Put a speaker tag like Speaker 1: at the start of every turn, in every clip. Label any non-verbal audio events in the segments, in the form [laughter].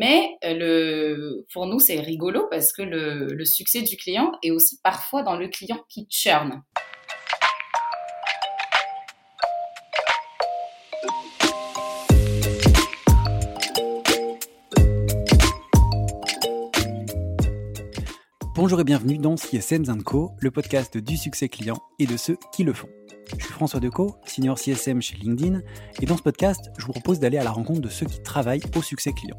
Speaker 1: mais le, pour nous, c'est rigolo parce que le, le succès du client est aussi parfois dans le client qui churn.
Speaker 2: Bonjour et bienvenue dans CSM Co, le podcast du succès client et de ceux qui le font. Je suis François Decaux, senior CSM chez LinkedIn, et dans ce podcast, je vous propose d'aller à la rencontre de ceux qui travaillent au succès client.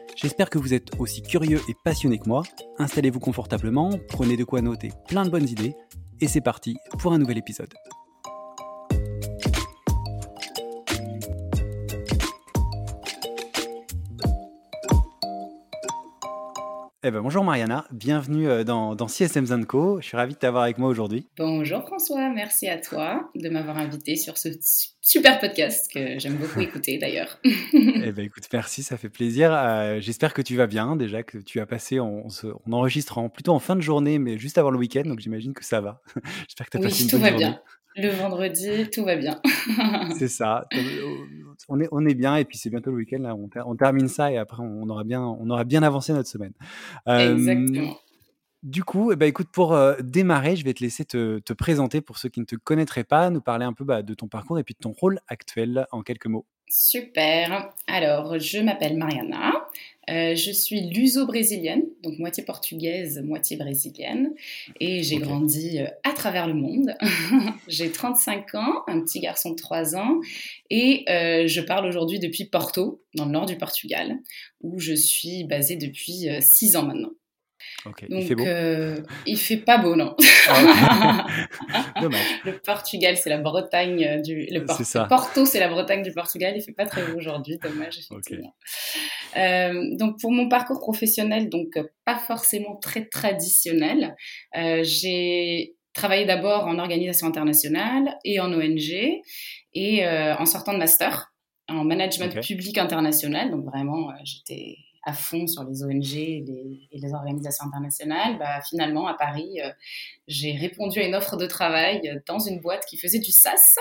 Speaker 2: J'espère que vous êtes aussi curieux et passionné que moi. Installez-vous confortablement, prenez de quoi noter plein de bonnes idées, et c'est parti pour un nouvel épisode. Eh ben, bonjour Mariana, bienvenue euh, dans, dans CSM Co. Je suis ravi de t'avoir avec moi aujourd'hui.
Speaker 1: Bonjour François, merci à toi de m'avoir invité sur ce super podcast que j'aime beaucoup [laughs] écouter d'ailleurs.
Speaker 2: eh ben écoute, merci, ça fait plaisir. Euh, j'espère que tu vas bien, déjà que tu as passé, on, on enregistre en, plutôt en fin de journée, mais juste avant le week-end, donc j'imagine que ça va. [laughs]
Speaker 1: J'espère que tu as passé une tout va bien. Le vendredi, tout va bien. [laughs]
Speaker 2: c'est ça. On est, on est bien et puis c'est bientôt le week-end. Là, on, termine ça et après on aura bien, on aura bien avancé notre semaine.
Speaker 1: Exactement.
Speaker 2: Du coup, eh ben, écoute, pour euh, démarrer, je vais te laisser te, te, présenter pour ceux qui ne te connaîtraient pas, nous parler un peu bah, de ton parcours et puis de ton rôle actuel en quelques mots.
Speaker 1: Super. Alors, je m'appelle Mariana. Euh, je suis luso-brésilienne, donc moitié portugaise, moitié brésilienne. Et j'ai grandi euh, à travers le monde. [laughs] j'ai 35 ans, un petit garçon de 3 ans. Et euh, je parle aujourd'hui depuis Porto, dans le nord du Portugal, où je suis basée depuis 6 ans maintenant.
Speaker 2: Donc, il fait beau?
Speaker 1: euh, Il fait pas beau, non. Ah, [laughs] Dommage. Le Portugal, c'est la Bretagne euh, du. Le, Porto, c'est la Bretagne du Portugal. Il fait pas très beau aujourd'hui, dommage, [laughs] effectivement. Euh, donc, pour mon parcours professionnel, donc pas forcément très traditionnel, j'ai travaillé d'abord en organisation internationale et en ONG, et en sortant de master en management public international. Donc, vraiment, j'étais à fond sur les ONG et les, organisations internationales, bah, finalement, à Paris, euh, j'ai répondu à une offre de travail dans une boîte qui faisait du SaaS.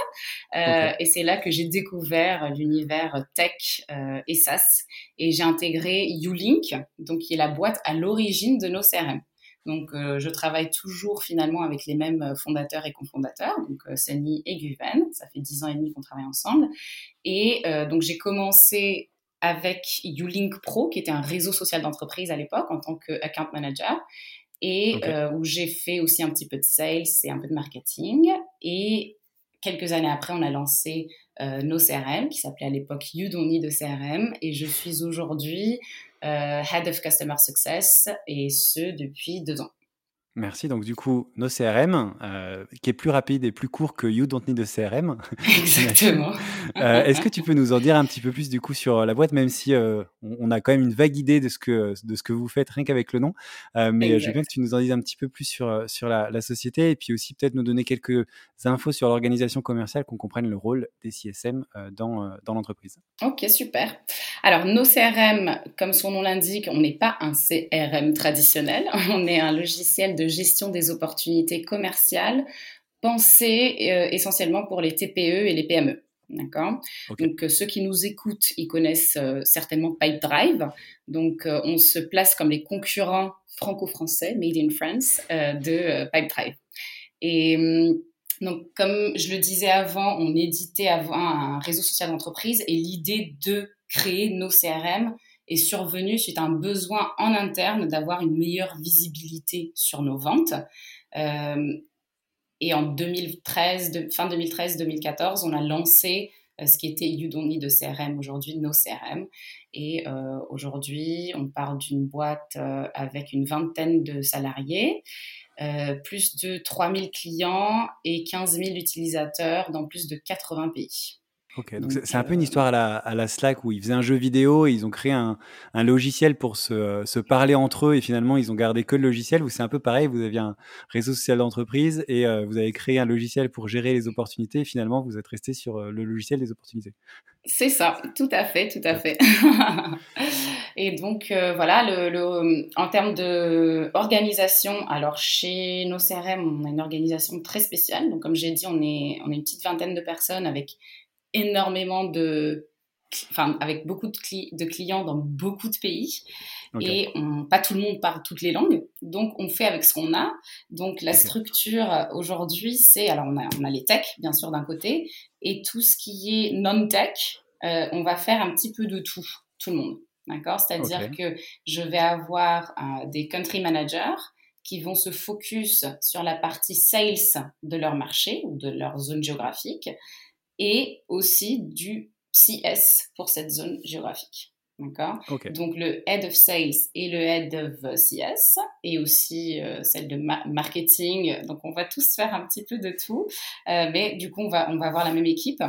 Speaker 1: Euh, et c'est là que j'ai découvert l'univers tech euh, et SaaS. Et j'ai intégré YouLink, donc qui est la boîte à l'origine de nos CRM. Donc, je travaille toujours finalement avec les mêmes fondateurs et cofondateurs, donc Sani et Guven. Ça fait dix ans et demi qu'on travaille ensemble. Et donc, j'ai commencé avec YouLink Pro, qui était un réseau social d'entreprise à l'époque en tant qu'account manager, et euh, où j'ai fait aussi un petit peu de sales et un peu de marketing. Et quelques années après, on a lancé euh, nos CRM, qui s'appelait à l'époque You Don't Need a CRM, et je suis aujourd'hui euh, Head of Customer Success, et ce depuis deux ans.
Speaker 2: Merci. Donc, du coup, nos CRM, euh, qui est plus rapide et plus court que You Don't Need a CRM. [laughs] [laughs]
Speaker 1: Exactement.
Speaker 2: Euh, est-ce que tu peux nous en dire un petit peu plus, du coup, sur la boîte, même si euh, on a quand même une vague idée de ce que, de ce que vous faites, rien qu'avec le nom. mais je veux bien que tu nous en dises un petit peu plus sur, sur la, société et puis aussi peut-être nous donner quelques infos sur l'organisation commerciale, qu'on comprenne le rôle des CSM dans, dans l'entreprise.
Speaker 1: Ok, super. Alors, nos CRM, comme son nom l'indique, on n'est pas un CRM traditionnel. [laughs] On est un logiciel de gestion des opportunités commerciales pensées euh, essentiellement pour les TPE et les PME. D'accord? Donc, euh, ceux qui nous écoutent, ils connaissent euh, certainement Pipedrive. Donc, on se place comme les concurrents franco-français, made in France, de Pipedrive. Et hum, donc, comme je le disais avant, on éditait avant un réseau social d'entreprise et l'idée de créer nos CRM, est survenu suite à un besoin en interne d'avoir une meilleure visibilité sur nos ventes. Euh, et en 2013, de, fin 2013-2014, on a lancé euh, ce qui était Udemy de CRM, aujourd'hui nos CRM. Et euh, aujourd'hui, on parle d'une boîte avec une vingtaine de salariés, plus de 3000 clients et 15 000 utilisateurs dans plus de 80 pays.
Speaker 2: Ok, donc c'est un peu une histoire à la, à la, Slack où ils faisaient un jeu vidéo et ils ont créé un, un logiciel pour se, se, parler entre eux et finalement ils ont gardé que le logiciel. Ou c'est un peu pareil, vous aviez un réseau social d'entreprise et vous avez créé un logiciel pour gérer les opportunités et finalement vous êtes resté sur le logiciel des opportunités.
Speaker 1: C'est ça, tout à fait, tout à fait. [laughs] et donc voilà, le, le, en termes d'organisation, alors chez nos CRM, on a une organisation très spéciale. Donc comme j'ai dit, on est, on est une petite vingtaine de personnes avec énormément de, enfin, avec beaucoup de, de, clients dans beaucoup de pays. Et on, pas tout le monde parle toutes les langues. Donc, on fait avec ce qu'on a. Donc, la structure euh, aujourd'hui, c'est, alors, on a, on a les techs, bien sûr, d'un côté, et tout ce qui est non-tech, euh, on va faire un petit peu de tout, tout le monde. D'accord? C'est-à-dire que je vais avoir euh, des country managers qui vont se focus sur la partie sales de leur marché ou de leur zone géographique et aussi du CS pour cette zone géographique. D'accord? Donc le head of sales et le head of CS et aussi euh, celle de marketing. Donc on va tous faire un petit peu de tout. Euh, mais du coup, on va, on va avoir la même équipe.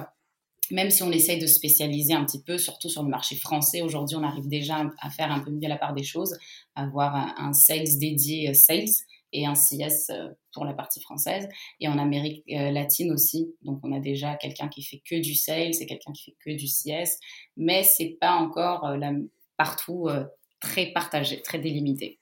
Speaker 1: Même si on essaye de spécialiser un petit peu, surtout sur le marché français, aujourd'hui on arrive déjà à faire un peu mieux la part des choses, avoir un, sales dédié euh, sales et un CS euh, pour la partie française. Et en Amérique euh, latine aussi, donc on a déjà quelqu'un qui fait que du sales et quelqu'un qui fait que du CS, mais c'est pas encore euh, partout très partagé, très délimité.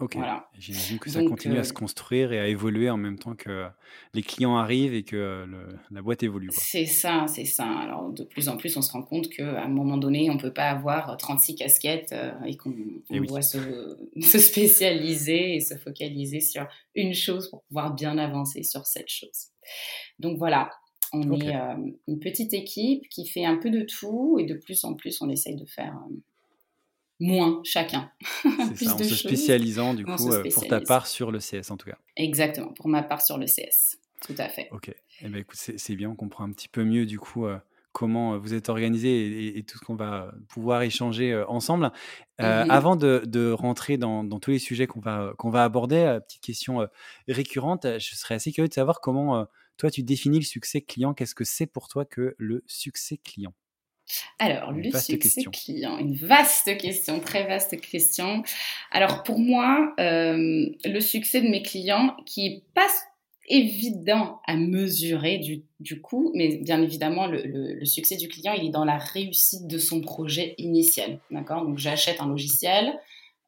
Speaker 2: Ok. J'imagine que ça continue à se construire et à évoluer en même temps que les clients arrivent et que la boîte évolue.
Speaker 1: C'est ça, c'est ça. Alors de plus en plus, on se rend compte qu'à un moment donné, on ne peut pas avoir 36 casquettes et qu'on doit se, [laughs] se, spécialiser et se focaliser sur une chose pour pouvoir bien avancer sur cette chose. Donc voilà, on est une petite équipe qui fait un peu de tout et de plus en plus, on essaye de faire moins chacun.
Speaker 2: C'est [laughs] ça, en se spécialisant du coup euh, pour ta part sur le CS en tout cas.
Speaker 1: Exactement, pour ma part sur le CS, tout à fait.
Speaker 2: Ok, eh ben, écoute, c'est bien, on comprend un petit peu mieux du coup euh, comment euh, vous êtes organisé et, tout ce qu'on va pouvoir échanger ensemble. Mhm. Avant de, rentrer dans, tous les sujets qu'on va, qu'on va aborder, petite question récurrente, je serais assez curieux de savoir comment toi tu définis le succès client. Qu'est-ce que c'est pour toi que le succès client?
Speaker 1: Alors, le succès client, une vaste question, très vaste question. Alors, pour moi, euh, le succès de mes clients, qui est pas évident à mesurer du, coup, mais bien évidemment, le, succès du client, il est dans la réussite de son projet initial. D'accord? Donc, j'achète un logiciel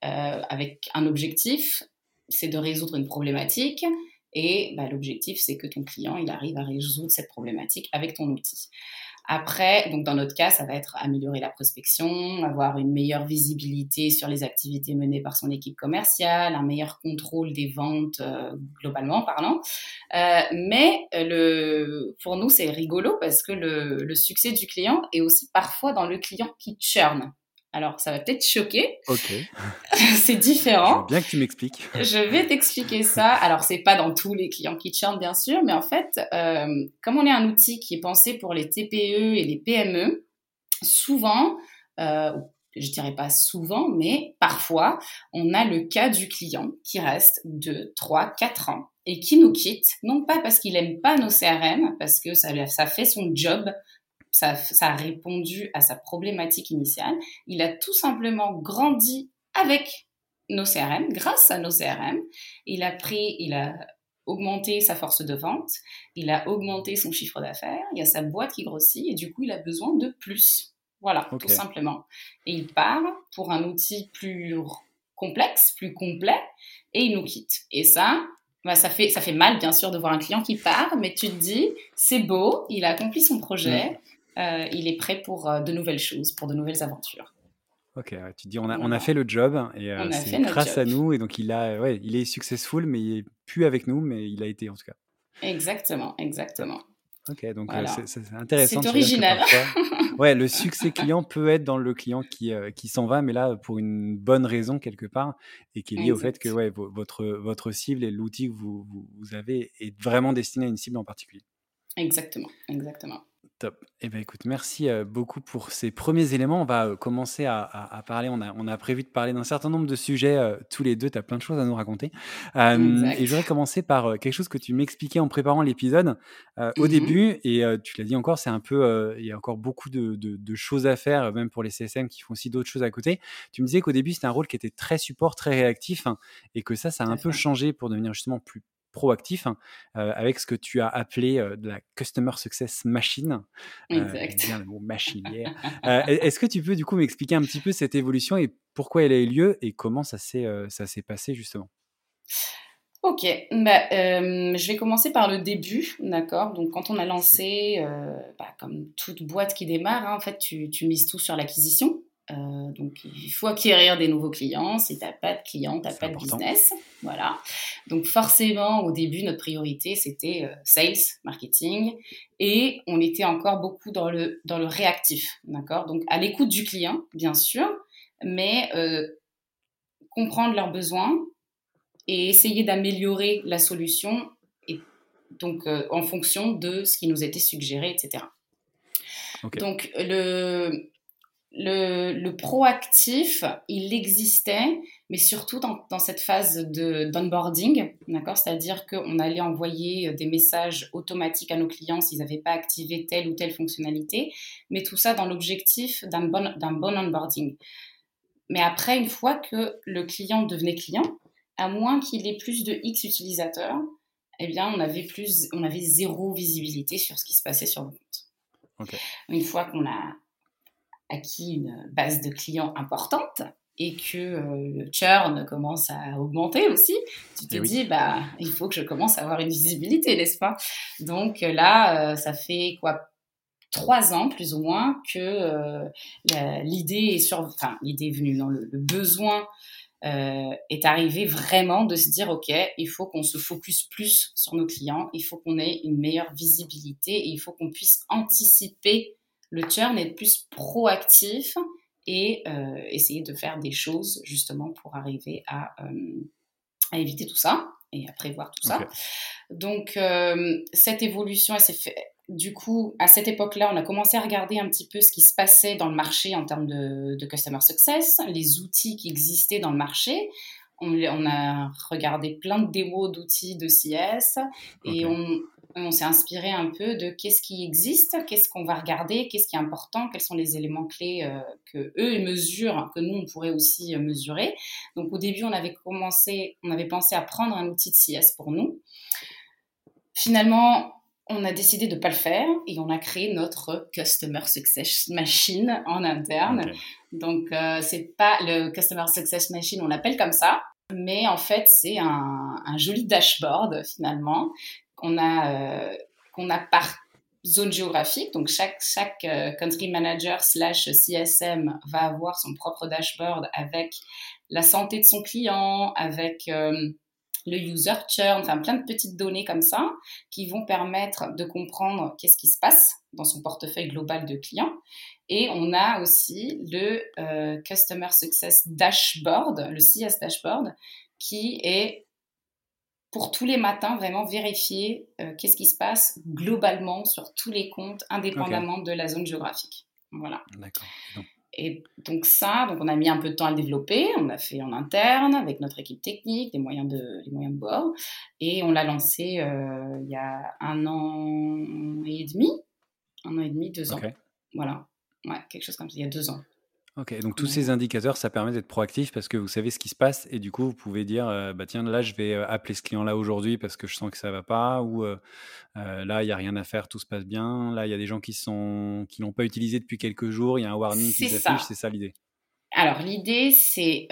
Speaker 1: euh, avec un objectif, c'est de résoudre une problématique. Et bah, l'objectif, c'est que ton client, il arrive à résoudre cette problématique avec ton outil. Après, donc dans notre cas, ça va être améliorer la prospection, avoir une meilleure visibilité sur les activités menées par son équipe commerciale, un meilleur contrôle des ventes euh, globalement parlant. Euh, mais euh, le, pour nous, c'est rigolo parce que le, le succès du client est aussi parfois dans le client qui churn. Alors, ça va peut-être choquer.
Speaker 2: Ok. [laughs]
Speaker 1: c'est différent.
Speaker 2: bien que tu m'expliques.
Speaker 1: Je vais t'expliquer ça. Alors, c'est pas dans tous les clients qui churnent, bien sûr, mais en fait, euh, comme on est un outil qui est pensé pour les TPE et les PME, souvent, euh, je dirais pas souvent, mais parfois, on a le cas du client qui reste 2, 3, 4 ans et qui nous quitte, non pas parce qu'il aime pas nos CRM, parce que ça, ça fait son job ça, a répondu à sa problématique initiale. Il a tout simplement grandi avec nos CRM, grâce à nos CRM. Il a pris, il a augmenté sa force de vente, il a augmenté son chiffre d'affaires, il y a sa boîte qui grossit et du coup, il a besoin de plus. Voilà, tout simplement. Et il part pour un outil plus complexe, plus complet, et il nous quitte. Et ça, bah, ça, fait, ça fait mal, bien sûr, de voir un client qui part, mais tu te dis, c'est beau, il a accompli son projet, euh, il est prêt pour euh, de nouvelles choses, pour de nouvelles aventures.
Speaker 2: Ok, tu dis on a, on a fait le job et euh, c'est grâce à nous et donc il a ouais, il est successful mais il est plus avec nous mais il a été en tout cas.
Speaker 1: Exactement, exactement.
Speaker 2: Ok, donc c'est intéressant.
Speaker 1: C'est original.
Speaker 2: ouais, le [laughs] succès client peut être dans le client qui, qui s'en va, mais là pour une bonne raison quelque part et qui est lié au fait que ouais, votre, votre cible et l'outil que vous, vous, vous, avez est vraiment destiné à une cible en particulier.
Speaker 1: Exactement, exactement.
Speaker 2: Top. Eh bien, écoute, merci beaucoup pour ces premiers éléments. On va commencer à, parler. On a, on a, prévu de parler d'un certain nombre de sujets tous les deux. Tu as plein de choses à nous raconter. et je voudrais commencer par quelque chose que tu m'expliquais en préparant l'épisode au mmh début. Et tu l'as dit encore, c'est un peu. Il y a encore beaucoup de, de, choses à faire, même pour les CSM qui font aussi d'autres choses à côté. Tu me disais qu'au début, c'était un rôle qui était très support, très réactif. Hein, et que ça, ça a un peu changé pour devenir justement plus proactif hein, euh, avec ce que tu as appelé euh, de la Customer Success Machine.
Speaker 1: Euh, exact.
Speaker 2: bien le mot [laughs] machine. Est-ce que tu peux du coup m'expliquer un petit peu cette évolution et pourquoi elle a eu lieu et comment ça s'est ça s'est passé justement?
Speaker 1: Ok, bah, je vais commencer par le début, d'accord? Donc quand on a lancé, bah, comme toute boîte qui démarre, hein, en fait, tu, tu mises tout sur l'acquisition. Euh, donc, il faut acquérir des nouveaux clients. Si tu n'as pas de clients, tu n'as pas de business. Voilà. Donc, forcément, au début, notre priorité, c'était euh, sales, marketing. Et on était encore beaucoup dans le, dans le réactif. D'accord? Donc, à l'écoute du client, bien sûr, mais euh, comprendre leurs besoins et essayer d'améliorer la solution et donc en fonction de ce qui nous était suggéré, etc. Donc, le, le, proactif, il existait, mais surtout dans, cette phase d'onboarding, d'accord? C'est-à-dire qu'on allait envoyer des messages automatiques à nos clients s'ils n'avaient pas activé telle ou telle fonctionnalité, mais tout ça dans l'objectif d'un bon, bon onboarding. Mais après, une fois que le client devenait client, à moins qu'il ait plus de X utilisateurs, eh bien, on avait, plus, on avait zéro visibilité sur ce qui se passait sur le compte. Une fois qu'on a acquis une base de clients importante et que euh, le churn commence à augmenter aussi, tu te eh dis, bah, il faut que je commence à avoir une visibilité, n'est-ce pas? Donc euh, là, euh, ça fait quoi? Trois ans plus ou moins que l'idée est sur, enfin l'idée est venue, dans le, besoin est arrivé vraiment de se dire ok, il faut qu'on se focus plus sur nos clients, il faut qu'on ait une meilleure visibilité et il faut qu'on puisse anticiper le churn, être plus proactif et euh, essayer de faire des choses justement pour arriver à, euh, à éviter tout ça et à prévoir tout ça. Donc, euh, cette évolution, elle s'est fait. Du coup, à cette époque-là, on a commencé à regarder un petit peu ce qui se passait dans le marché en termes de, de customer success, les outils qui existaient dans le marché. On, on a regardé plein de démos d'outils de CS et on, on s'est inspiré un peu de qu'est-ce qui existe, qu'est-ce qu'on va regarder, qu'est-ce qui est important, quels sont les éléments clés euh, que eux mesurent, que nous on pourrait aussi euh, mesurer. Donc au début on avait commencé, on avait pensé à prendre un outil de CS pour nous. Finalement on a décidé de ne pas le faire et on a créé notre Customer Success Machine en interne. Donc euh, c'est pas le Customer Success Machine, on l'appelle comme ça, mais en fait, c'est un, un, joli dashboard finalement qu'on a, euh, a par zone géographique. Donc, chaque, chaque euh, country manager slash CSM va avoir son propre dashboard avec la santé de son client, avec euh, le user churn, enfin plein de petites données comme ça qui vont permettre de comprendre qu'est-ce qui se passe dans son portefeuille global de clients. Et on a aussi le Customer Success Dashboard, le CS Dashboard, qui est pour tous les matins vraiment vérifier euh, qu'est-ce qui se passe globalement sur tous les comptes, indépendamment de la zone géographique. Voilà. D'accord. Et donc ça, donc on a mis un peu de temps à le développer, on l'a fait en interne avec notre équipe technique, des moyens de, les moyens de bord, et on l'a lancé euh, il y a un an et demi, un an et demi, deux ans. Voilà, ouais, quelque chose comme ça, il y a deux ans.
Speaker 2: Ok, donc tous ces indicateurs, ça permet d'être proactif parce que vous savez ce qui se passe et du coup, vous pouvez dire, euh, bah tiens, là, je vais euh, appeler ce client-là aujourd'hui parce que je sens que ça va pas, ou euh, là, il n'y a rien à faire, tout se passe bien. Là, il y a des gens qui sont qui l'ont pas utilisé depuis quelques jours, il y a un warning qui s'affiche, c'est ça l'idée.
Speaker 1: Alors l'idée, c'est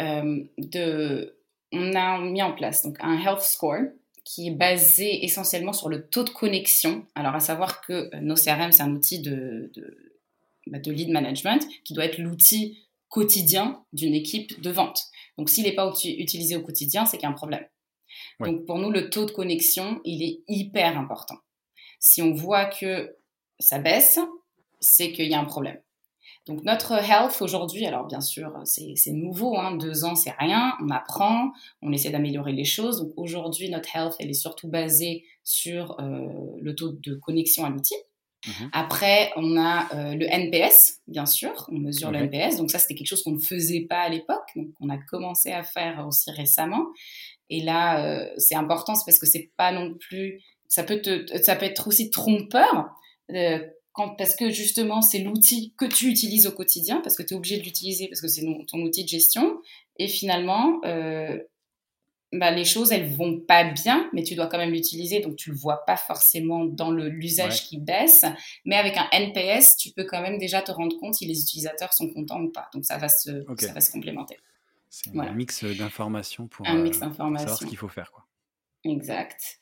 Speaker 1: de, on a mis en place donc un health score qui est basé essentiellement sur le taux de connexion. Alors à savoir que nos CRM, c'est un outil de de lead management, qui doit être l'outil quotidien d'une équipe de vente. Donc s'il n'est pas utilisé au quotidien, c'est qu'il y a un problème. Donc pour nous, le taux de connexion, il est hyper important. Si on voit que ça baisse, c'est qu'il y a un problème. Donc notre health aujourd'hui, alors bien sûr c'est nouveau, hein, deux ans c'est rien, on apprend, on essaie d'améliorer les choses. Donc aujourd'hui notre health elle est surtout basée sur euh, le taux de connexion à l'outil. Mmh Après, on a euh, le NPS, bien sûr, on mesure le NPS. Donc ça, c'était quelque chose qu'on ne faisait pas à l'époque, donc on a commencé à faire aussi récemment. Et là, euh, c'est important, c'est parce que c'est pas non plus, ça peut te, ça peut être aussi trompeur. Euh, quand, parce que justement, c'est l'outil que tu utilises au quotidien, parce que tu es obligé de l'utiliser, parce que c'est ton outil de gestion. Et finalement, bah, les choses, elles vont pas bien, mais tu dois quand même l'utiliser, donc tu le vois pas forcément dans l'usage qui baisse. Mais avec un NPS, tu peux quand même déjà te rendre compte si les utilisateurs sont contents ou pas. Donc ça va se, ça va se complémenter.
Speaker 2: C'est un mix d'informations pour
Speaker 1: un mix euh, savoir
Speaker 2: ce qu'il faut faire. Quoi.
Speaker 1: Exact.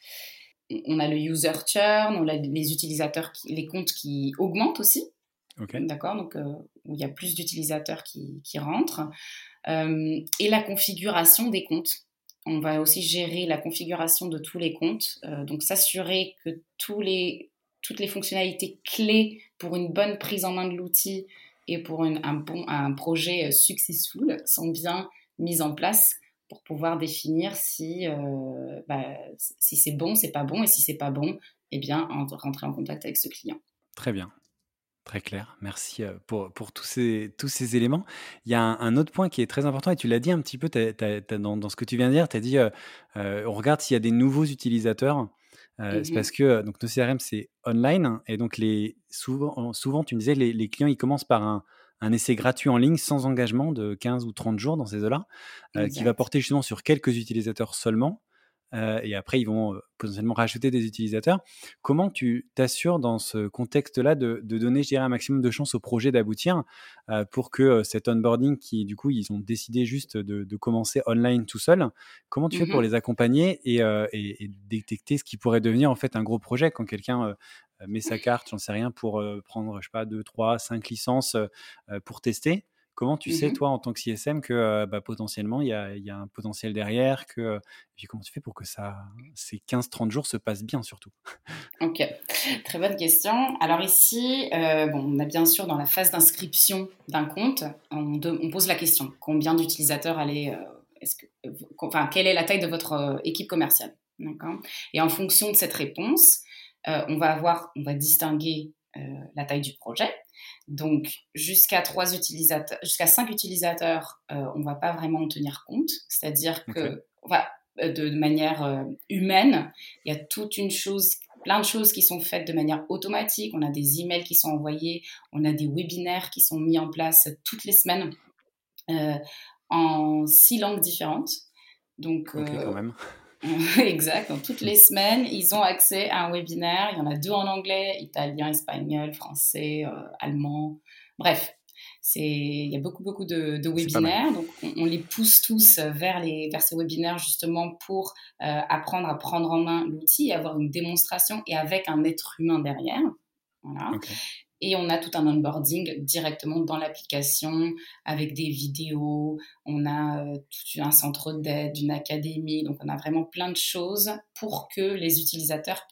Speaker 1: On a le user churn, on a les utilisateurs, qui, les comptes qui augmentent aussi. D'accord, donc euh, où il y a plus d'utilisateurs qui, qui, rentrent. Euh, et la configuration des comptes. On va aussi gérer la configuration de tous les comptes, euh, donc s'assurer que les, toutes les fonctionnalités clés pour une bonne prise en main de l'outil et pour un, bon, un projet euh, successful sont bien mises en place pour pouvoir définir si, euh, bah, si c'est bon, c'est pas bon, et si c'est pas bon, eh bien, rentrer en contact avec ce client.
Speaker 2: Très bien. Très clair, merci pour, pour tous, ces, tous ces éléments. Il y a un, autre point qui est très important et tu l'as dit un petit peu dans, dans, ce que tu viens de dire, tu as dit on regarde s'il y a des nouveaux utilisateurs. C'est mmh parce que donc, nos CRM, c'est online et donc les, souvent, souvent, tu me disais, les, les clients, ils commencent par un, un essai gratuit en ligne sans engagement de 15 ou 30 jours dans ces eaux-là, qui va porter justement sur quelques utilisateurs seulement. Euh, et après ils vont euh, potentiellement rajouter des utilisateurs. Comment tu t'assures dans ce contexte-là de, donner, je dirais, un maximum de chances au projet d'aboutir euh, pour que cet onboarding qui, du coup, ils ont décidé juste de, commencer online tout seul, comment tu fais pour mmh les accompagner et, et, détecter ce qui pourrait devenir en fait un gros projet quand quelqu'un met sa carte, j'en sais rien, pour prendre, je sais pas, 2, 3, 5 licences pour tester? Comment tu sais, mmh toi, en tant que CSM, que bah, potentiellement, il y a, un potentiel derrière que, puis comment tu fais pour que ça, ces 15-30 jours se passent bien, surtout?
Speaker 1: Ok, très bonne question. Alors ici, bon, on a bien sûr dans la phase d'inscription d'un compte, on, pose la question combien d'utilisateurs allez. est-ce que, enfin, quelle est la taille de votre équipe commerciale? Et en fonction de cette réponse, on va avoir, on va distinguer la taille du projet. Donc, jusqu'à trois utilisateurs, jusqu'à cinq utilisateurs, euh, on ne va pas vraiment en tenir compte. C'est-à-dire que, euh, de, manière euh, humaine, il y a toute une chose, plein de choses qui sont faites de manière automatique. On a des emails qui sont envoyés, on a des webinaires qui sont mis en place toutes les semaines en six langues différentes. Donc,
Speaker 2: quand même. [laughs]
Speaker 1: exact. Donc, toutes les semaines, ils ont accès à un webinaire. Il y en a deux en anglais, italien, espagnol, français, euh, allemand. Bref, il y a beaucoup, beaucoup de, webinaires. Donc, on, les pousse tous vers, les, vers ces webinaires justement pour euh, apprendre à prendre en main l'outil, avoir une démonstration et avec un être humain derrière. Voilà. Et on a tout un onboarding directement dans l'application avec des vidéos. On a euh, tout un centre d'aide, une académie. Donc, on a vraiment plein de choses pour que les utilisateurs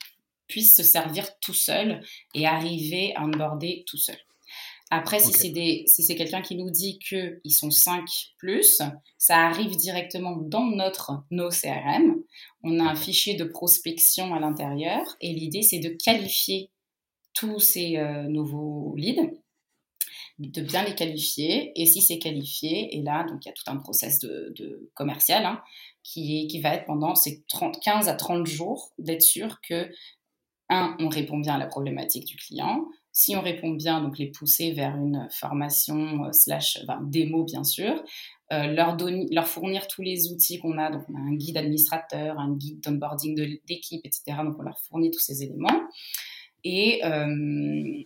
Speaker 1: puissent se servir tout seuls et arriver à onboarder tout seul. Après, si c'est si c'est quelqu'un qui nous dit qu'ils sont 5 plus, ça arrive directement dans notre nos CRM. On a un fichier de prospection à l'intérieur et l'idée c'est de qualifier tous ces euh, nouveaux leads, de bien les qualifier. Et si c'est qualifié, et là, donc il y a tout un process de, commercial hein, qui, qui va être pendant ces 30, 15 à 30 jours d'être sûr que, un, on répond bien à la problématique du client. Si on répond bien, donc les pousser vers une formation euh, slash démo, bien sûr. Euh, leur, leur fournir tous les outils qu'on a. Donc, on a un guide administrateur, un guide d'onboarding d'équipe, etc. Donc, on leur fournit tous ces éléments. Et euh,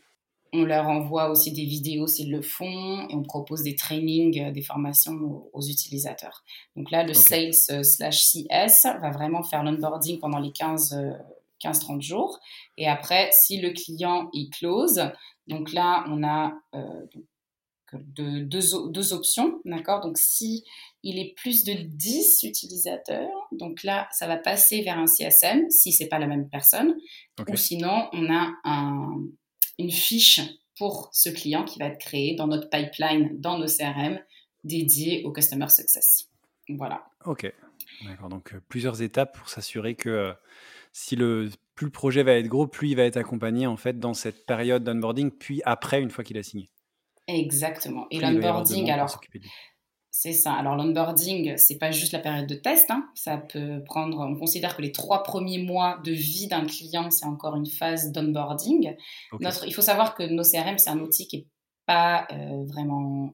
Speaker 1: on leur envoie aussi des vidéos s'ils le font et on propose des trainings, euh, des formations aux, utilisateurs. Donc là, le sales euh, slash CS va vraiment faire l'onboarding pendant les 15-30 jours. Et après, si le client y close, donc là, on a de, deux, options, d'accord? Donc, si il est plus de 10 utilisateurs, donc là, ça va passer vers un CSM, si c'est pas la même personne, ou sinon, on a une fiche pour ce client qui va être créé dans notre pipeline, dans nos CRM, dédié au Customer Success. Voilà.
Speaker 2: Ok, d'accord. Donc, euh, plusieurs étapes pour s'assurer que euh, si le plus le projet va être gros, plus il va être accompagné en fait dans cette période d'onboarding, puis après, une fois qu'il a signé.
Speaker 1: Exactement. Et l'onboarding, alors, c'est ça. Alors l'onboarding, c'est pas juste la période de test. Hein. Ça peut prendre. On considère que les trois premiers mois de vie d'un client, c'est encore une phase d'onboarding. Notre, il faut savoir que nos CRM, c'est un outil qui est pas euh, vraiment,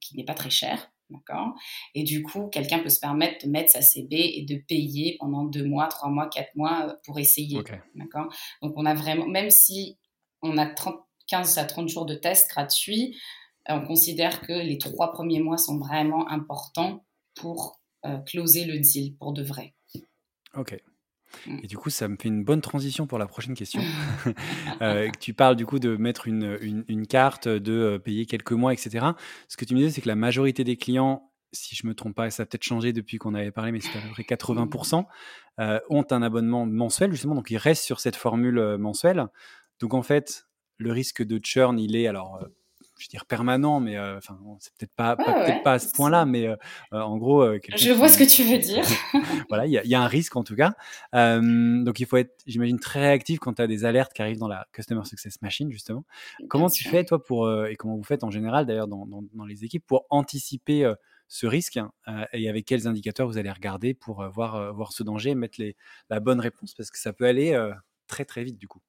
Speaker 1: qui n'est pas très cher. D'accord? Et du coup, quelqu'un peut se permettre de mettre sa CB et de payer pendant deux mois, trois mois, quatre mois euh, pour essayer. D'accord? Donc, on a vraiment, même si on a 30, 15 à 30 jours de test gratuits, on considère que les trois premiers mois sont vraiment importants pour euh, closer le deal pour de vrai.
Speaker 2: Ok. Mm. Et du coup, ça me fait une bonne transition pour la prochaine question. [laughs] [laughs] Euh, tu parles du coup de mettre une, une, carte, de euh, payer quelques mois, etc. Ce que tu me disais, c'est que la majorité des clients, si je me trompe pas, ça a peut-être changé depuis qu'on avait parlé, mais c'est à peu près [laughs] 80%, ont un abonnement mensuel, justement, donc ils restent sur cette formule mensuelle. Donc en fait, le risque de churn, il est alors je veux dire permanent, mais euh, enfin, c'est peut-être pas, peut-être pas à ce point-là, mais euh, euh, en gros.
Speaker 1: je vois ce que tu veux dire. [laughs]
Speaker 2: voilà, il y, a un risque en tout cas. donc il faut être, j'imagine, très réactif quand tu as des alertes qui arrivent dans la Customer Success Machine, justement. comment tu fais, toi, pour, et comment vous faites en général, d'ailleurs, dans, dans, les équipes, pour anticiper ce risque hein, et avec quels indicateurs vous allez regarder pour voir, voir ce danger et mettre les, la bonne réponse? Parce que ça peut aller très très vite du coup.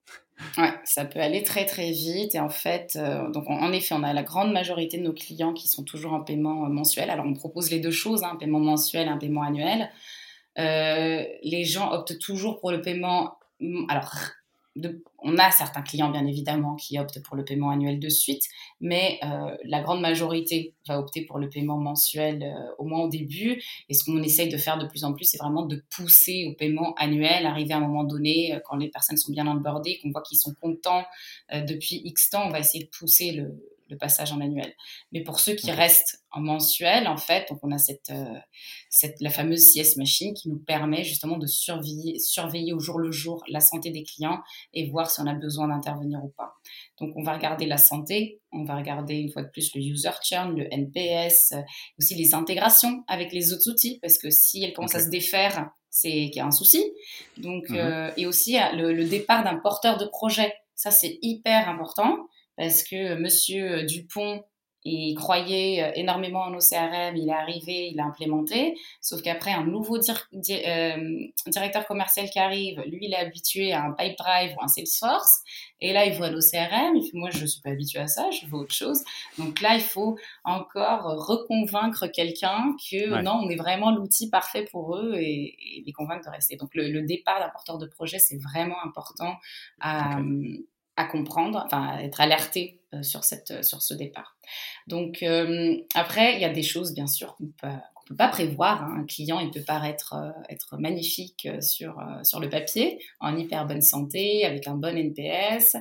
Speaker 1: Ouais, ça peut aller très très vite et en fait, euh, donc en effet, on a la grande majorité de nos clients qui sont toujours en paiement euh, mensuel. Alors on propose les deux choses, hein, un paiement mensuel, un paiement annuel. Euh, les gens optent toujours pour le paiement. Alors on a certains clients, bien évidemment, qui optent pour le paiement annuel de suite, mais euh, la grande majorité va opter pour le paiement mensuel euh, au moins au début. Et ce qu'on essaye de faire de plus en plus, c'est vraiment de pousser au paiement annuel, arriver à un moment donné, euh, quand les personnes sont bien onboardées, qu'on voit qu'ils sont contents depuis X temps, on va essayer de pousser le, le passage en annuel. Mais pour ceux qui restent en mensuel, en fait, donc on a cette, euh, cette, la fameuse CS machine qui nous permet justement de surveiller, surveiller au jour le jour la santé des clients et voir si on a besoin d'intervenir ou pas. Donc on va regarder la santé, on va regarder une fois de plus le user churn, le NPS, euh, aussi les intégrations avec les autres outils, parce que si elles commencent à se défaire, c'est qu'il y a un souci. Donc, mhm. euh, et aussi le, le départ d'un porteur de projet. Ça, c'est hyper important parce que Monsieur Dupont il croyait euh, énormément en nos CRM, il est arrivé, il a implémenté, sauf qu'après un nouveau euh, directeur commercial qui arrive, lui il est habitué à un Pipedrive ou un Salesforce, et là il voit nos CRM, il fait moi je suis pas habitué à ça, je veux autre chose. Donc là il faut encore reconvaincre quelqu'un que non, on est vraiment l'outil parfait pour eux et, les convaincre de rester. Donc le, départ d'un porteur de projet c'est vraiment important à à comprendre, enfin à être alerté euh, sur, cette, euh, sur ce départ. Donc euh, après, il y a des choses bien sûr qu'on ne peut pas prévoir. Hein. Un client, il peut paraître être magnifique sur, sur le papier, en hyper bonne santé, avec un bon NPS,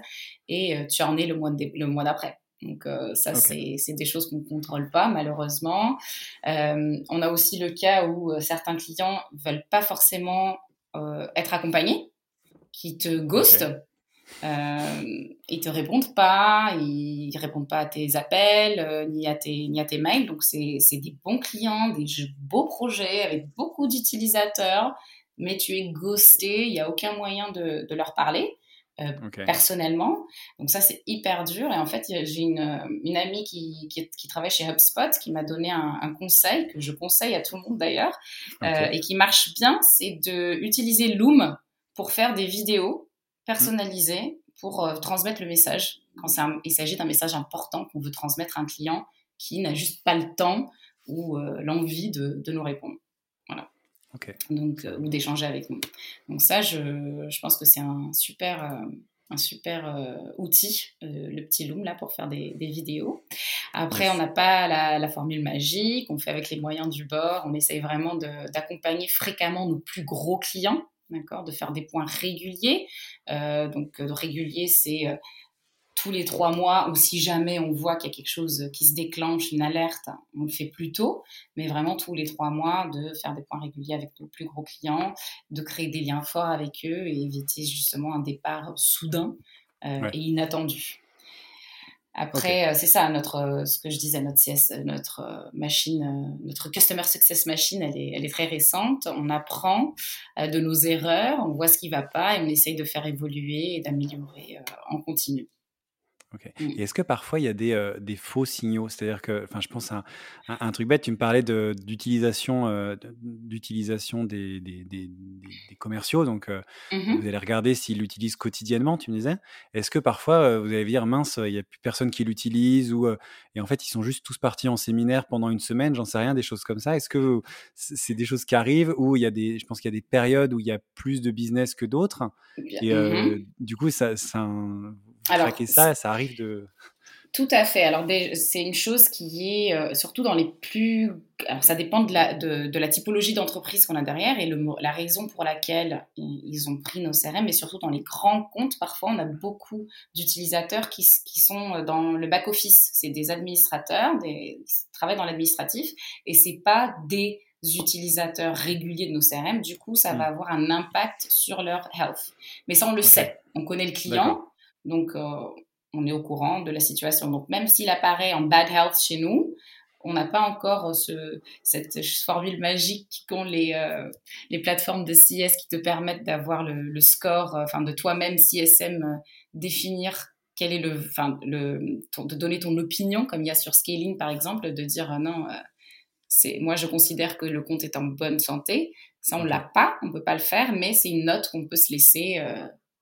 Speaker 1: et tu en es le mois, le mois d'après. Donc ça, c'est des choses qu'on ne contrôle pas, malheureusement. on a aussi le cas où certains clients veulent pas forcément être accompagnés, qui te ghostent. Euh, ils te répondent pas, ils répondent pas à tes appels, euh, ni, à tes, ni à tes mails. Donc, c'est des bons clients, des beaux projets avec beaucoup d'utilisateurs, mais tu es ghosté, il n'y a aucun moyen de, de leur parler. Euh, personnellement. Donc ça, c'est hyper dur. Et en fait, j'ai une, une, amie qui, qui, travaille chez HubSpot qui m'a donné un, un, conseil, que je conseille à tout le monde d'ailleurs, euh, et qui marche bien, c'est d'utiliser Loom pour faire des vidéos personnalisé pour euh, transmettre le message quand il s'agit d'un message important qu'on veut transmettre à un client qui n'a juste pas le temps ou euh, l'envie de, de, nous répondre. Voilà. Donc, euh, ou d'échanger avec nous. Donc ça, je, je pense que c'est un super, un super outil, le petit Loom là pour faire des, des vidéos. Après, on n'a pas la, la, formule magique, on fait avec les moyens du bord, on essaye vraiment d'accompagner fréquemment nos plus gros clients d'accord, de faire des points réguliers. Euh, donc euh, régulier, c'est euh, tous les trois mois ou si jamais on voit qu'il y a quelque chose qui se déclenche, une alerte, on le fait plus tôt, mais vraiment tous les trois mois de faire des points réguliers avec nos plus gros clients, de créer des liens forts avec eux et éviter justement un départ soudain et inattendu. Après, c'est ça, notre, ce que je disais, notre CS, notre machine, notre Customer Success Machine, elle est, elle est très récente. On apprend de nos erreurs, on voit ce qui ne va pas et on essaye de faire évoluer et d'améliorer en continu.
Speaker 2: Mmh. Et est-ce que parfois il y a des, euh, des faux signaux? C'est-à-dire que, enfin, je pense à un, truc bête, tu me parlais d'utilisation euh, d'utilisation des, des, des, des, commerciaux, donc euh, mmh vous allez regarder s'ils l'utilisent quotidiennement, tu me disais. Est-ce que parfois vous allez dire, mince, il n'y a plus personne qui l'utilise, ou, et en fait ils sont juste tous partis en séminaire pendant une semaine, j'en sais rien, des choses comme ça. Est-ce que c'est des choses qui arrivent, ou il y a des, je pense qu'il y a des périodes où il y a plus de business que d'autres, et mmh du coup, ça, ça, alors, ça, ça arrive de...
Speaker 1: Tout à fait. Alors, c'est une chose qui est, euh, surtout dans les plus... Alors, ça dépend de la, de, la typologie d'entreprise qu'on a derrière et le, la raison pour laquelle ils ont pris nos CRM, mais surtout dans les grands comptes, parfois, on a beaucoup d'utilisateurs qui, qui, sont dans le back-office. C'est des administrateurs, des, qui travaillent dans l'administratif, et c'est pas des utilisateurs réguliers de nos CRM. Du coup, ça va mmh. avoir un impact sur leur health. Mais ça, on le sait. On connaît le client donc, euh, on est au courant de la situation. Donc, même s'il apparaît en bad health chez nous, on n'a pas encore ce, cette formule magique qu'ont les, euh, les plateformes de CS qui te permettent d'avoir le, score, euh, enfin, de toi-même, CSM, définir quel est le, enfin, le, de donner ton opinion, comme il y a sur Scaling, par exemple, de dire non, c'est, moi, je considère que le compte est en bonne santé. Ça, on l'a pas, on peut pas le faire, mais c'est une note qu'on peut se laisser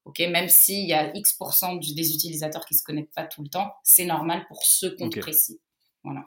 Speaker 1: Ok, même s'il y a X% des utilisateurs qui se connectent pas tout le temps, c'est normal pour ce compte précis. Voilà.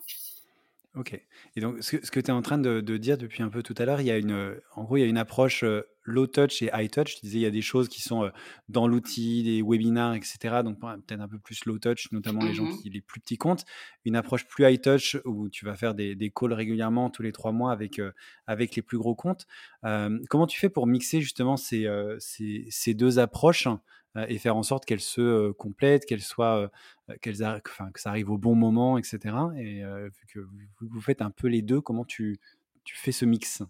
Speaker 2: Ok. Et donc, ce que, tu es en train de, dire depuis un peu tout à l'heure, il y a une, en gros, il y a une approche euh, low touch et high touch. Tu disais, il y a des choses qui sont euh, dans l'outil, des webinars, etc. Donc, peut-être un peu plus low touch, notamment les gens mmh qui, les plus petits comptes. Une approche plus high touch où tu vas faire des, calls régulièrement tous les trois mois avec, euh, avec les plus gros comptes. comment tu fais pour mixer justement ces, ces, ces deux approches et faire en sorte qu'elles se euh, complètent, qu'elles soient, euh, qu'elles enfin, que ça arrive au bon moment, etc. Et vu que vous faites un peu les deux, comment tu, tu fais ce mix?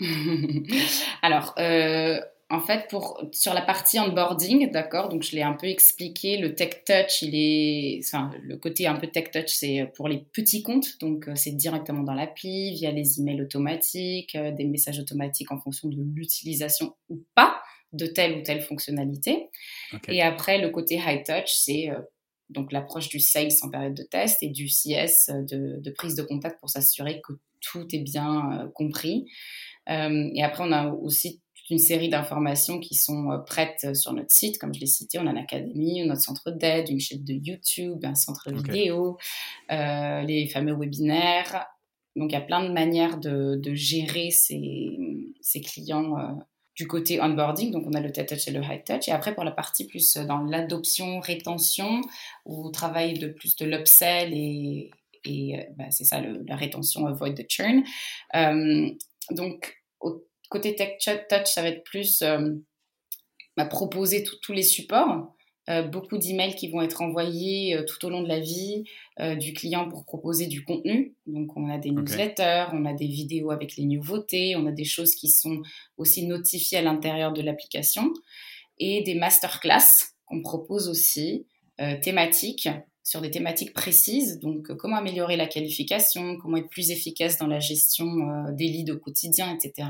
Speaker 2: [laughs]
Speaker 1: Alors, en fait, pour, sur la partie onboarding, d'accord, donc je l'ai un peu expliqué, le tech touch, il est, enfin, le côté un peu tech touch, c'est pour les petits comptes, donc c'est directement dans l'appli, via les emails automatiques, des messages automatiques en fonction de l'utilisation ou pas de telle ou telle fonctionnalité. Et après, le côté high touch, c'est euh, donc l'approche du sales en période de test et du CS euh, de, prise de contact pour s'assurer que tout est bien euh, compris. et après, on a aussi toute une série d'informations qui sont prêtes sur notre site. Comme je l'ai cité, on a une académie, notre centre d'aide, une chaîne de YouTube, un centre vidéo, les fameux webinaires. Donc, il y a plein de manières de, gérer ces, clients du côté onboarding, donc on a le tête touch et le high touch. Et après, pour la partie plus euh, dans l'adoption, rétention, où on travaille de plus de l'upsell et, et euh, bah, c'est ça, la rétention, avoid the churn. Euh, donc, au côté tech touch, ça va être plus bah, proposer tous les supports. Euh, beaucoup d'emails qui vont être envoyés euh, tout au long de la vie euh, du client pour proposer du contenu. Donc, on a des newsletters, on a des vidéos avec les nouveautés, on a des choses qui sont aussi notifiées à l'intérieur de l'application et des masterclass qu'on propose aussi, thématiques, sur des thématiques précises. Donc, comment améliorer la qualification, comment être plus efficace dans la gestion des leads au quotidien, etc.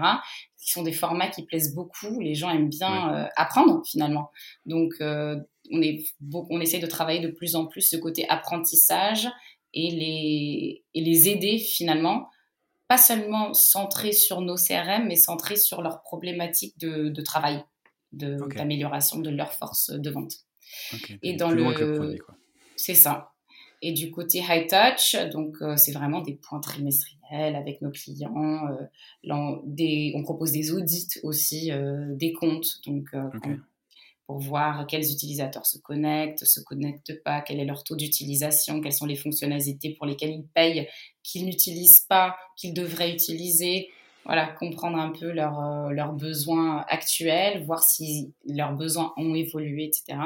Speaker 1: Qui sont des formats qui plaisent beaucoup. Les gens aiment bien apprendre finalement. Donc, on, est, on essaye de travailler de plus en plus ce côté apprentissage et les, et les aider finalement, pas seulement centré sur nos CRM, mais centré sur leurs problématiques de, de travail, d'amélioration de, leur force de vente. et dans le, c'est ça. Et du côté high touch, donc euh, c'est vraiment des points trimestriels avec nos clients. Euh, des, on propose des audits aussi, euh, des comptes. Donc pour voir quels utilisateurs se connectent, se connectent pas, quel est leur taux d'utilisation, quelles sont les fonctionnalités pour lesquelles ils payent, qu'ils n'utilisent pas, qu'ils devraient utiliser. Voilà, comprendre un peu leurs besoins actuels, voir si leurs besoins ont évolué, etc.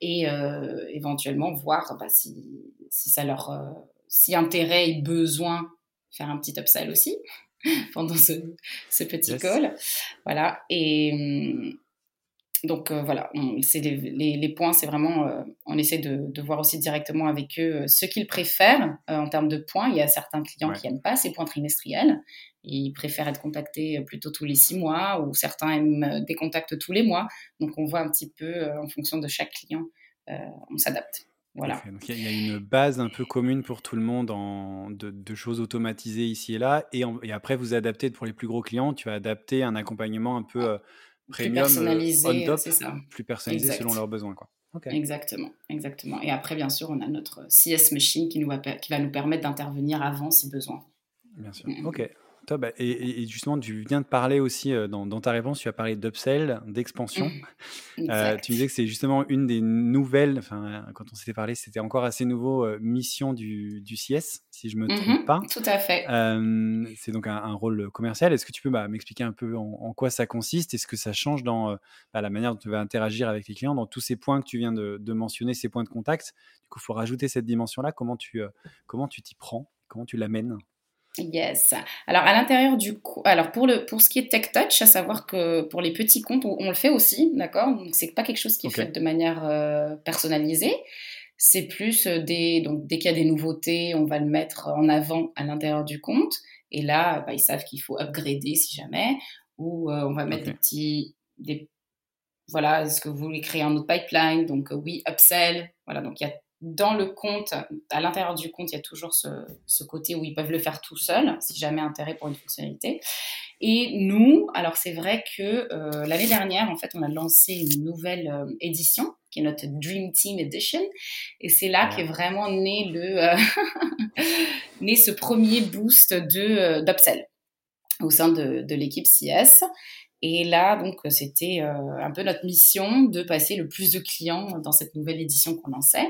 Speaker 1: Et euh, éventuellement voir bah, si, si, ça leur, euh, si intérêt et besoin, faire un petit upsell aussi [laughs] pendant ce, ce petit call. Voilà. Et, hum, donc voilà, c'est les, points, c'est vraiment, on essaie de, voir aussi directement avec eux ce qu'ils préfèrent en termes de points. Il y a certains clients qui n'aiment pas ces points trimestriels, ils préfèrent être contactés plutôt tous les six mois, ou certains aiment des contacts tous les mois. Donc on voit un petit peu en fonction de chaque client, on s'adapte. Voilà.
Speaker 2: donc il y, a une base un peu commune pour tout le monde en, de, choses automatisées ici et là. Et, et, après, vous adaptez pour les plus gros clients, tu vas adapter un accompagnement un peu euh, premium, plus personnalisé, ça. plus personnalisé selon leurs besoins. Quoi.
Speaker 1: Exactement, exactement. Et après, bien sûr, on a notre CS machine qui, nous va, qui va nous permettre d'intervenir avant si besoin.
Speaker 2: Bien sûr. Ok. Top. Et, justement, tu viens de parler aussi euh, dans, ta réponse, tu as parlé d'upsell, d'expansion. Mmh. Euh, tu disais que c'est justement une des nouvelles, enfin, quand on s'était parlé, c'était encore assez nouveau, euh, mission du, du, CS, si je me mmh trompe pas.
Speaker 1: Tout à fait.
Speaker 2: c'est donc un, rôle commercial. Est-ce que tu peux bah, m'expliquer un peu en, quoi ça consiste? Est-ce que ça change dans bah, la manière dont tu vas interagir avec les clients, dans tous ces points que tu viens de, de mentionner, ces points de contact? Du coup, il faut rajouter cette dimension-là. Comment tu comment tu t'y prends? Comment tu l'amènes?
Speaker 1: Yes. Alors à l'intérieur du alors pour le pour ce qui est Tech Touch, à savoir que pour les petits comptes, on, le fait aussi, d'accord? Donc c'est pas quelque chose qui est fait de manière euh, personnalisée. C'est plus euh, des donc dès qu'il y a des nouveautés, on va le mettre en avant à l'intérieur du compte. Et là, bah, ils savent qu'il faut upgrader si jamais, ou euh, on va mettre des petits des voilà, est-ce que vous voulez créer un autre pipeline? Donc oui, upsell. Voilà, donc il y a dans le compte, à l'intérieur du compte, il y a toujours ce, côté où ils peuvent le faire tout seuls, si jamais intérêt pour une fonctionnalité. Et nous, alors c'est vrai que euh, l'année dernière, en fait, on a lancé une nouvelle euh, édition, qui est notre Dream Team Edition, et c'est là qu'est vraiment né le euh, [laughs] né ce premier boost d'upsell au sein de, de l'équipe CS. Et là, donc, c'était un peu notre mission de passer le plus de clients dans cette nouvelle édition qu'on lançait.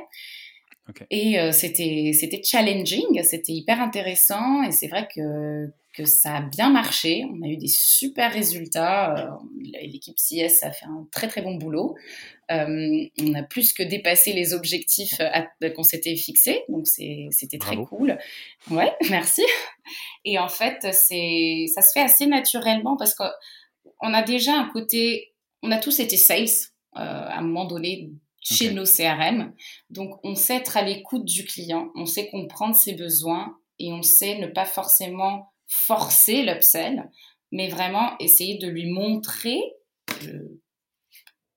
Speaker 1: Et euh, c'était c'était challenging, c'était hyper intéressant et c'est vrai que que ça a bien marché. On a eu des super résultats. Euh, l'équipe CS a fait un très très bon boulot. Euh, on a plus que dépassé les objectifs qu'on s'était fixés, donc c'était très cool. Ouais, [laughs] merci. Et en fait, c'est ça se fait assez naturellement parce qu'on a déjà un côté, on a tous été sales à un moment donné chez nos CRM. Donc, on sait être à l'écoute du client, on sait comprendre ses besoins et on sait ne pas forcément forcer l'upsell, mais vraiment essayer de lui montrer euh,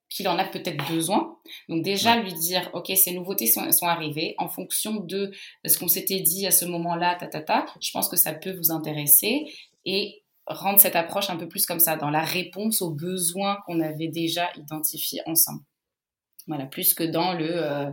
Speaker 1: qu'il en a peut-être besoin. Donc déjà lui dire, ok, ces nouveautés sont, sont arrivées en fonction de ce qu'on s'était dit à ce moment-là, ta, ta, ta, je pense que ça peut vous intéresser et rendre cette approche un peu plus comme ça, dans la réponse aux besoins qu'on avait déjà identifiés ensemble. Voilà, plus que dans le euh,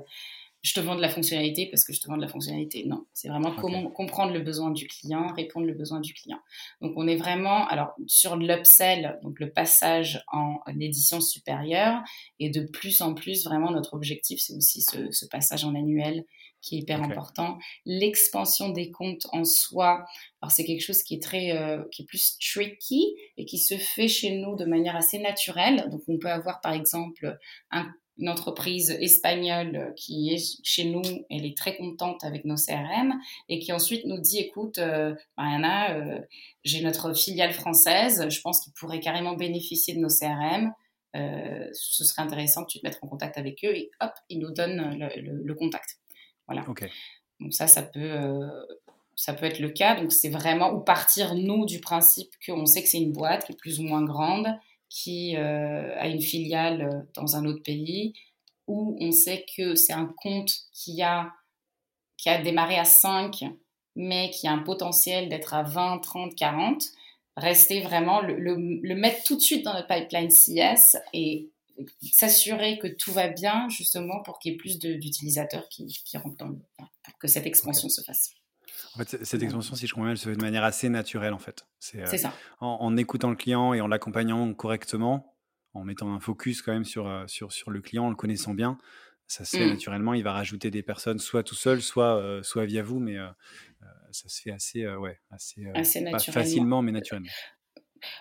Speaker 1: je te vends de la fonctionnalité parce que je te vends de la fonctionnalité. Non, c'est vraiment comment comprendre le besoin du client, répondre le besoin du client. Donc on est vraiment alors sur l'upsell, donc le passage en, édition supérieure et de plus en plus vraiment notre objectif c'est aussi ce, passage en annuel qui est hyper important. L'expansion des comptes en soi, alors c'est quelque chose qui est très, euh, qui est plus tricky et qui se fait chez nous de manière assez naturelle. Donc on peut avoir par exemple un une entreprise espagnole qui est chez nous, elle est très contente avec nos CRM et qui ensuite nous dit écoute, euh, Mariana, euh, j'ai notre filiale française, je pense qu'ils pourraient carrément bénéficier de nos CRM. Euh, ce serait intéressant que tu te mettes en contact avec eux et hop, ils nous donnent le, contact. Voilà. Donc ça, ça peut, euh, ça peut être le cas. Donc c'est vraiment ou partir nous du principe qu'on sait que c'est une boîte qui est plus ou moins grande qui euh, a une filiale euh, dans un autre pays, où on sait que c'est un compte qui a, qui a démarré à 5, mais qui a un potentiel d'être à 20, 30, 40, rester vraiment, le, le, mettre tout de suite dans notre pipeline CS et s'assurer que tout va bien, justement, pour qu'il y ait plus d'utilisateurs qui, qui rentrent dans le, pour que cette expansion se fasse.
Speaker 2: En fait, cette expansion, si je comprends bien, elle se fait de manière assez naturelle, en fait.
Speaker 1: C'est euh, ça.
Speaker 2: En, écoutant le client et en l'accompagnant correctement, en mettant un focus quand même sur, euh, sur, sur le client, en le connaissant bien, ça se fait mmh. naturellement. Il va rajouter des personnes, soit tout seul, soit, euh, soit via vous, mais ça se fait assez, ouais, assez, facilement, mais naturellement.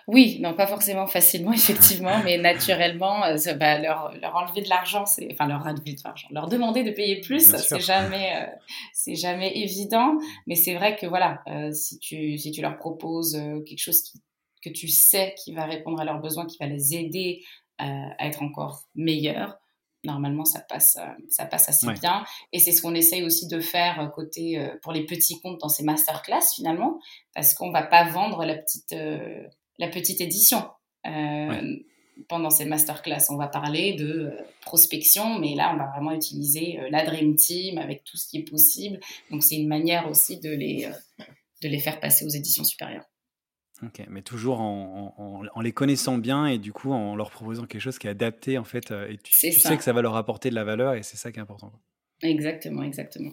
Speaker 1: Oui, non, pas forcément facilement, [laughs] effectivement, mais naturellement, euh, bah, leur, leur, enlever de l'argent, c'est, enfin leur enlever de l'argent, leur demander de payer plus, c'est jamais, euh, c'est jamais évident. Mais c'est vrai que voilà, euh, si tu si tu leur proposes quelque chose qui, que tu sais qui va répondre à leurs besoins, qui va les aider à être encore meilleur, normalement ça passe, ça passe assez bien. Et c'est ce qu'on essaye aussi de faire côté pour les petits comptes dans ces masterclass finalement, parce qu'on va pas vendre la petite, la petite édition. Pendant ces masterclass, on va parler de prospection, mais là, on va vraiment utiliser la Dream Team avec tout ce qui est possible. Donc, c'est une manière aussi de les, de les faire passer aux éditions supérieures.
Speaker 2: Ok, mais toujours en, les connaissant bien et du coup en leur proposant quelque chose qui est adapté en fait. Euh, et tu, sais que ça va leur apporter de la valeur et c'est ça qui est important.
Speaker 1: Exactement, exactement.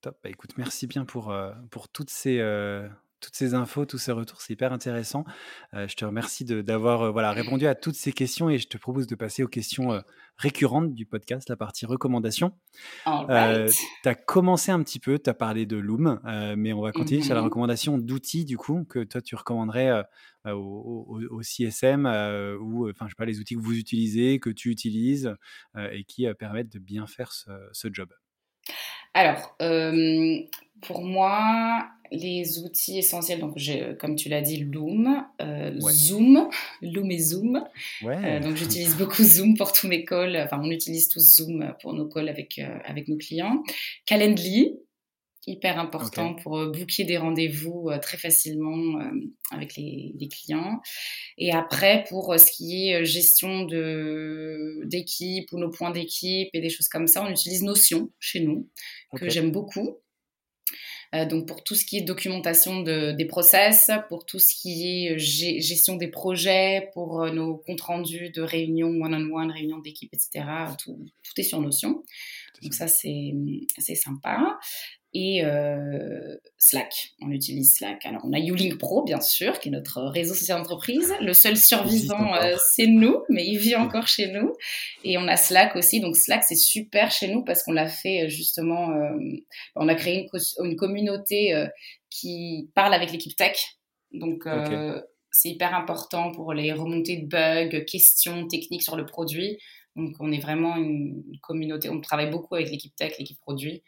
Speaker 2: Top. Bah, écoute, merci bien pour, euh, pour toutes ces, euh, toutes ces infos, tous ces retours, c'est hyper intéressant. Euh, je te remercie d'avoir euh, voilà, répondu à toutes ces questions et je te propose de passer aux questions euh, récurrentes du podcast, la partie recommandations. tu as commencé un petit peu, tu as parlé de Loom, mais on va continuer sur la mm-hmm. recommandation d'outils du coup que toi tu recommanderais au, CSM ou enfin je sais pas les outils que vous utilisez, que tu utilises et qui permettent de bien faire ce job.
Speaker 1: Alors, pour moi, les outils essentiels, donc comme tu l'as dit, Loom, euh, Zoom, [laughs] Loom et Zoom. Euh, donc j'utilise beaucoup Zoom pour tous mes calls. Enfin, on utilise tous Zoom pour nos calls avec, euh, avec nos clients. Calendly, hyper important pour booker des rendez-vous très facilement avec les, clients. Et après, pour ce qui est gestion de d'équipe ou nos points d'équipe et des choses comme ça, on utilise Notion chez nous, que j'aime beaucoup. Euh, donc pour tout ce qui est documentation des process, pour tout ce qui est euh, gestion des projets, pour euh, nos comptes rendus de réunions one-on-one, réunions d'équipe, etc. Tout, tout, est sur Notion. Donc ça, c'est sympa et euh, Slack. On utilise Slack. Alors, on a YouLink Pro, bien sûr, qui est notre réseau social d'entreprise. Le seul survivant, euh, c'est nous, mais il vit encore chez nous. Et on a Slack aussi. Donc, Slack, c'est super chez nous parce qu'on l'a fait euh, justement. on a créé une, une communauté qui parle avec l'équipe tech. Donc, c'est hyper important pour les remontées de bugs, questions techniques sur le produit. Donc, on est vraiment une communauté. On travaille beaucoup avec l'équipe tech, l'équipe produit.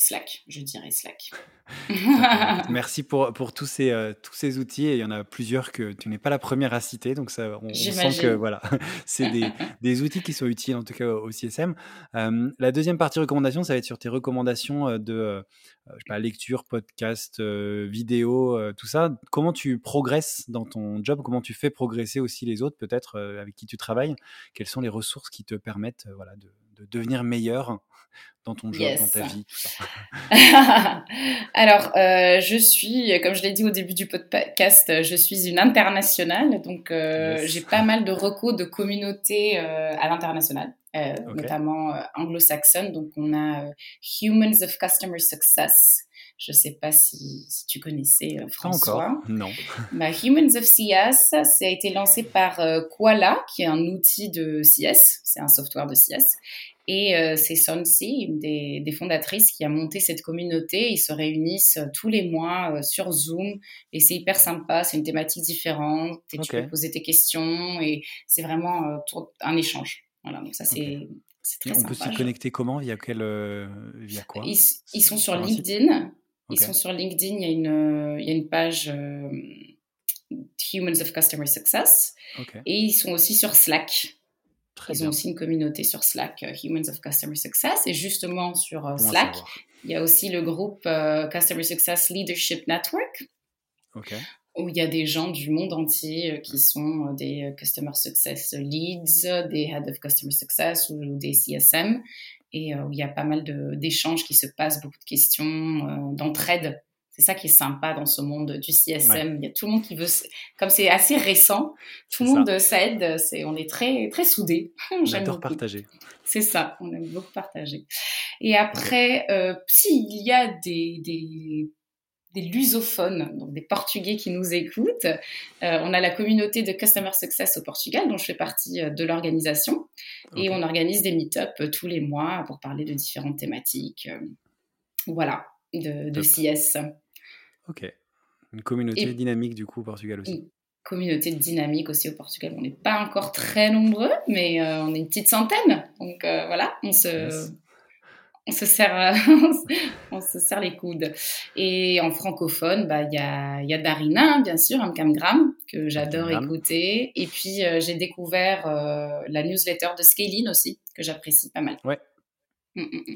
Speaker 1: Slack, je dirais Slack. [laughs] [laughs]
Speaker 2: Merci pour, pour tous, ces, euh, tous ces outils. Et il y en a plusieurs que tu n'es pas la première à citer. Donc, ça, on, sent que voilà, [laughs] c'est des, des, outils qui sont utiles, en tout cas au CSM. Euh, la deuxième partie recommandation, ça va être sur tes recommandations euh, de je sais pas, lecture, podcast, vidéo, tout ça. Comment tu progresses dans ton job? Comment tu fais progresser aussi les autres, peut-être, avec qui tu travailles? Quelles sont les ressources qui te permettent voilà, de, de devenir meilleur? Dans ton job, dans ta vie [laughs]
Speaker 1: Alors, euh, je suis, comme je l'ai dit au début du podcast, je suis une internationale, donc euh, j'ai pas mal de recours de communautés euh, à l'international, notamment anglo-saxonne. Donc, on a Humans of Customer Success. Je ne sais pas si, si, tu connaissais François.
Speaker 2: Encore Non.
Speaker 1: Bah, Humans of CS, ça a été lancé par Koala, qui est un outil de CS, c'est un software de CS. Et euh, c'est Sonsi, une des, fondatrices, qui a monté cette communauté. Ils se réunissent euh, tous les mois euh, sur Zoom et c'est hyper sympa. C'est une thématique différente et tu peux poser tes questions et c'est vraiment un échange. Voilà, donc ça c'est. Très
Speaker 2: on peut s'y connecter comment? Via quel via quoi?
Speaker 1: Ils, sont sur LinkedIn. Ils sont sur LinkedIn. Il y a une, il y a une page Humans of Customer Success. Et ils sont aussi sur Slack. Ils ont aussi une communauté sur Slack, euh, Humans of Customer Success. Et justement, sur euh, Slack, il y a aussi le groupe euh, Customer Success Leadership Network. Où il y a des gens du monde entier qui sont des Customer Success Leads, des Head of Customer Success ou des CSM. Et où il y a pas mal d'échanges qui se passent, beaucoup de questions, d'entraide c'est ça qui est sympa dans ce monde du CSM. Il y a tout le monde qui veut, comme c'est assez récent, tout le monde s'aide. C'est, on est très très soudés. [laughs]
Speaker 2: J'adore partager.
Speaker 1: C'est ça, on aime beaucoup partager. Et après, euh, s'il y a des, des des lusophones, donc des Portugais qui nous écoutent. Euh, on a la communauté de Customer Success au Portugal, dont je fais partie euh, de l'organisation. Et on organise des meet-up tous les mois pour parler de différentes thématiques. Voilà, de, de CS.
Speaker 2: Ok. Une communauté dynamique du coup au Portugal aussi.
Speaker 1: Une communauté dynamique aussi au Portugal. On n'est pas encore très nombreux, mais euh, on est une petite centaine. Donc euh, voilà, on se, on se serre, [laughs] on se serre les coudes. Et en francophone, bah il y a, y a Darina, hein, bien sûr, un Camgram que j'adore écouter. Et puis euh, j'ai découvert euh, la newsletter de Scaling aussi que j'apprécie pas mal.
Speaker 2: Ouais. Mm, mm, mm.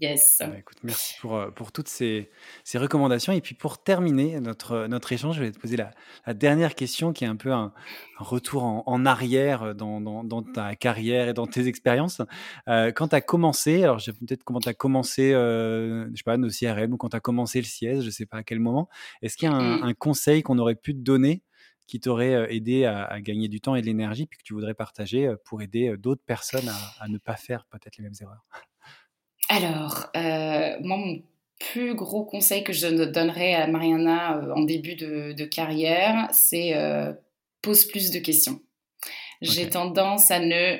Speaker 1: Yes.
Speaker 2: Bah, écoute, merci pour, euh, pour toutes ces, ces, recommandations. Et puis pour terminer notre, notre échange, je vais te poser la, la dernière question qui est un peu un, retour en, en arrière dans, dans, dans, ta carrière et dans tes expériences. Euh, quand tu as commencé, alors je sais peut-être comment tu as commencé, euh, je sais pas, nos CRM ou quand tu as commencé le CIES, je sais pas à quel moment. Est-ce qu'il y a un, un conseil qu'on aurait pu te donner qui t'aurait aidé à, à, gagner du temps et de l'énergie, puis que tu voudrais partager pour aider d'autres personnes à, à ne pas faire peut-être les mêmes erreurs?
Speaker 1: Alors, euh, moi, mon plus gros conseil que je donnerais à Mariana euh, en début de, carrière, c'est euh, pose plus de questions. J'ai tendance à ne...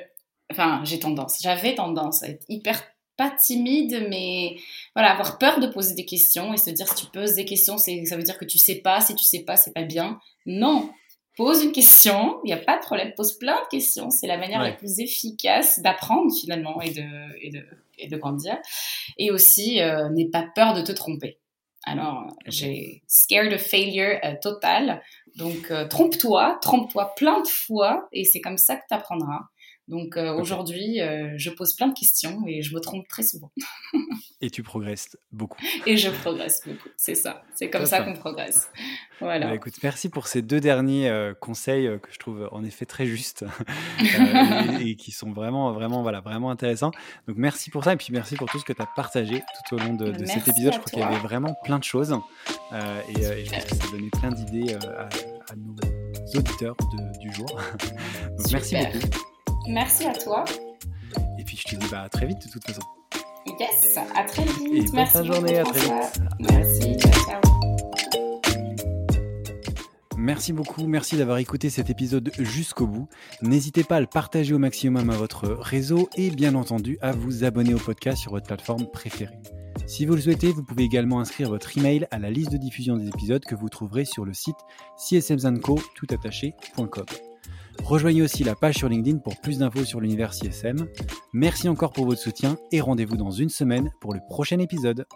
Speaker 1: Enfin, j'ai tendance, j'avais tendance à être hyper pas timide, mais voilà, avoir peur de poser des questions et se dire si tu poses des questions, ça veut dire que tu sais pas, si tu sais pas, c'est pas bien. Non, pose une question, il n'y a pas de problème, pose plein de questions, c'est la manière la plus efficace d'apprendre finalement et de, et de, et de grandir. Et aussi, euh, n'aie pas peur de te tromper. Alors, j'ai scared of failure euh, total. Donc, euh, trompe-toi, trompe-toi plein de fois et c'est comme ça que tu apprendras. Donc euh, aujourd'hui, euh, je pose plein de questions et je me trompe très souvent. [laughs]
Speaker 2: et tu progresses beaucoup.
Speaker 1: Et je progresse beaucoup, c'est ça. C'est comme ça qu'on progresse. [laughs] Voilà.
Speaker 2: Bah, écoute, merci pour ces deux derniers euh, conseils que je trouve en effet très justes [laughs] et, qui sont vraiment, vraiment, voilà, vraiment intéressants. Donc merci pour ça et puis merci pour tout ce que tu as partagé tout au long de, cet épisode. Je crois qu'il y avait vraiment plein de choses et, je pense que ça a donné plein d'idées à, nos auditeurs du jour. Donc merci beaucoup.
Speaker 1: Merci à toi.
Speaker 2: Et puis je te dis bah, à très vite de toute façon.
Speaker 1: Yes, à très vite.
Speaker 2: Et Merci journée, à très vite.
Speaker 1: Merci, ciao,
Speaker 2: Merci beaucoup, merci d'avoir écouté cet épisode jusqu'au bout. N'hésitez pas à le partager au maximum à votre réseau et bien entendu à vous abonner au podcast sur votre plateforme préférée. Si vous le souhaitez, vous pouvez également inscrire votre email à la liste de diffusion des épisodes que vous trouverez sur le site csmzanco.com. Rejoignez aussi la page sur LinkedIn pour plus d'infos sur l'univers CSM. Merci encore pour votre soutien et rendez-vous dans une semaine pour le prochain épisode.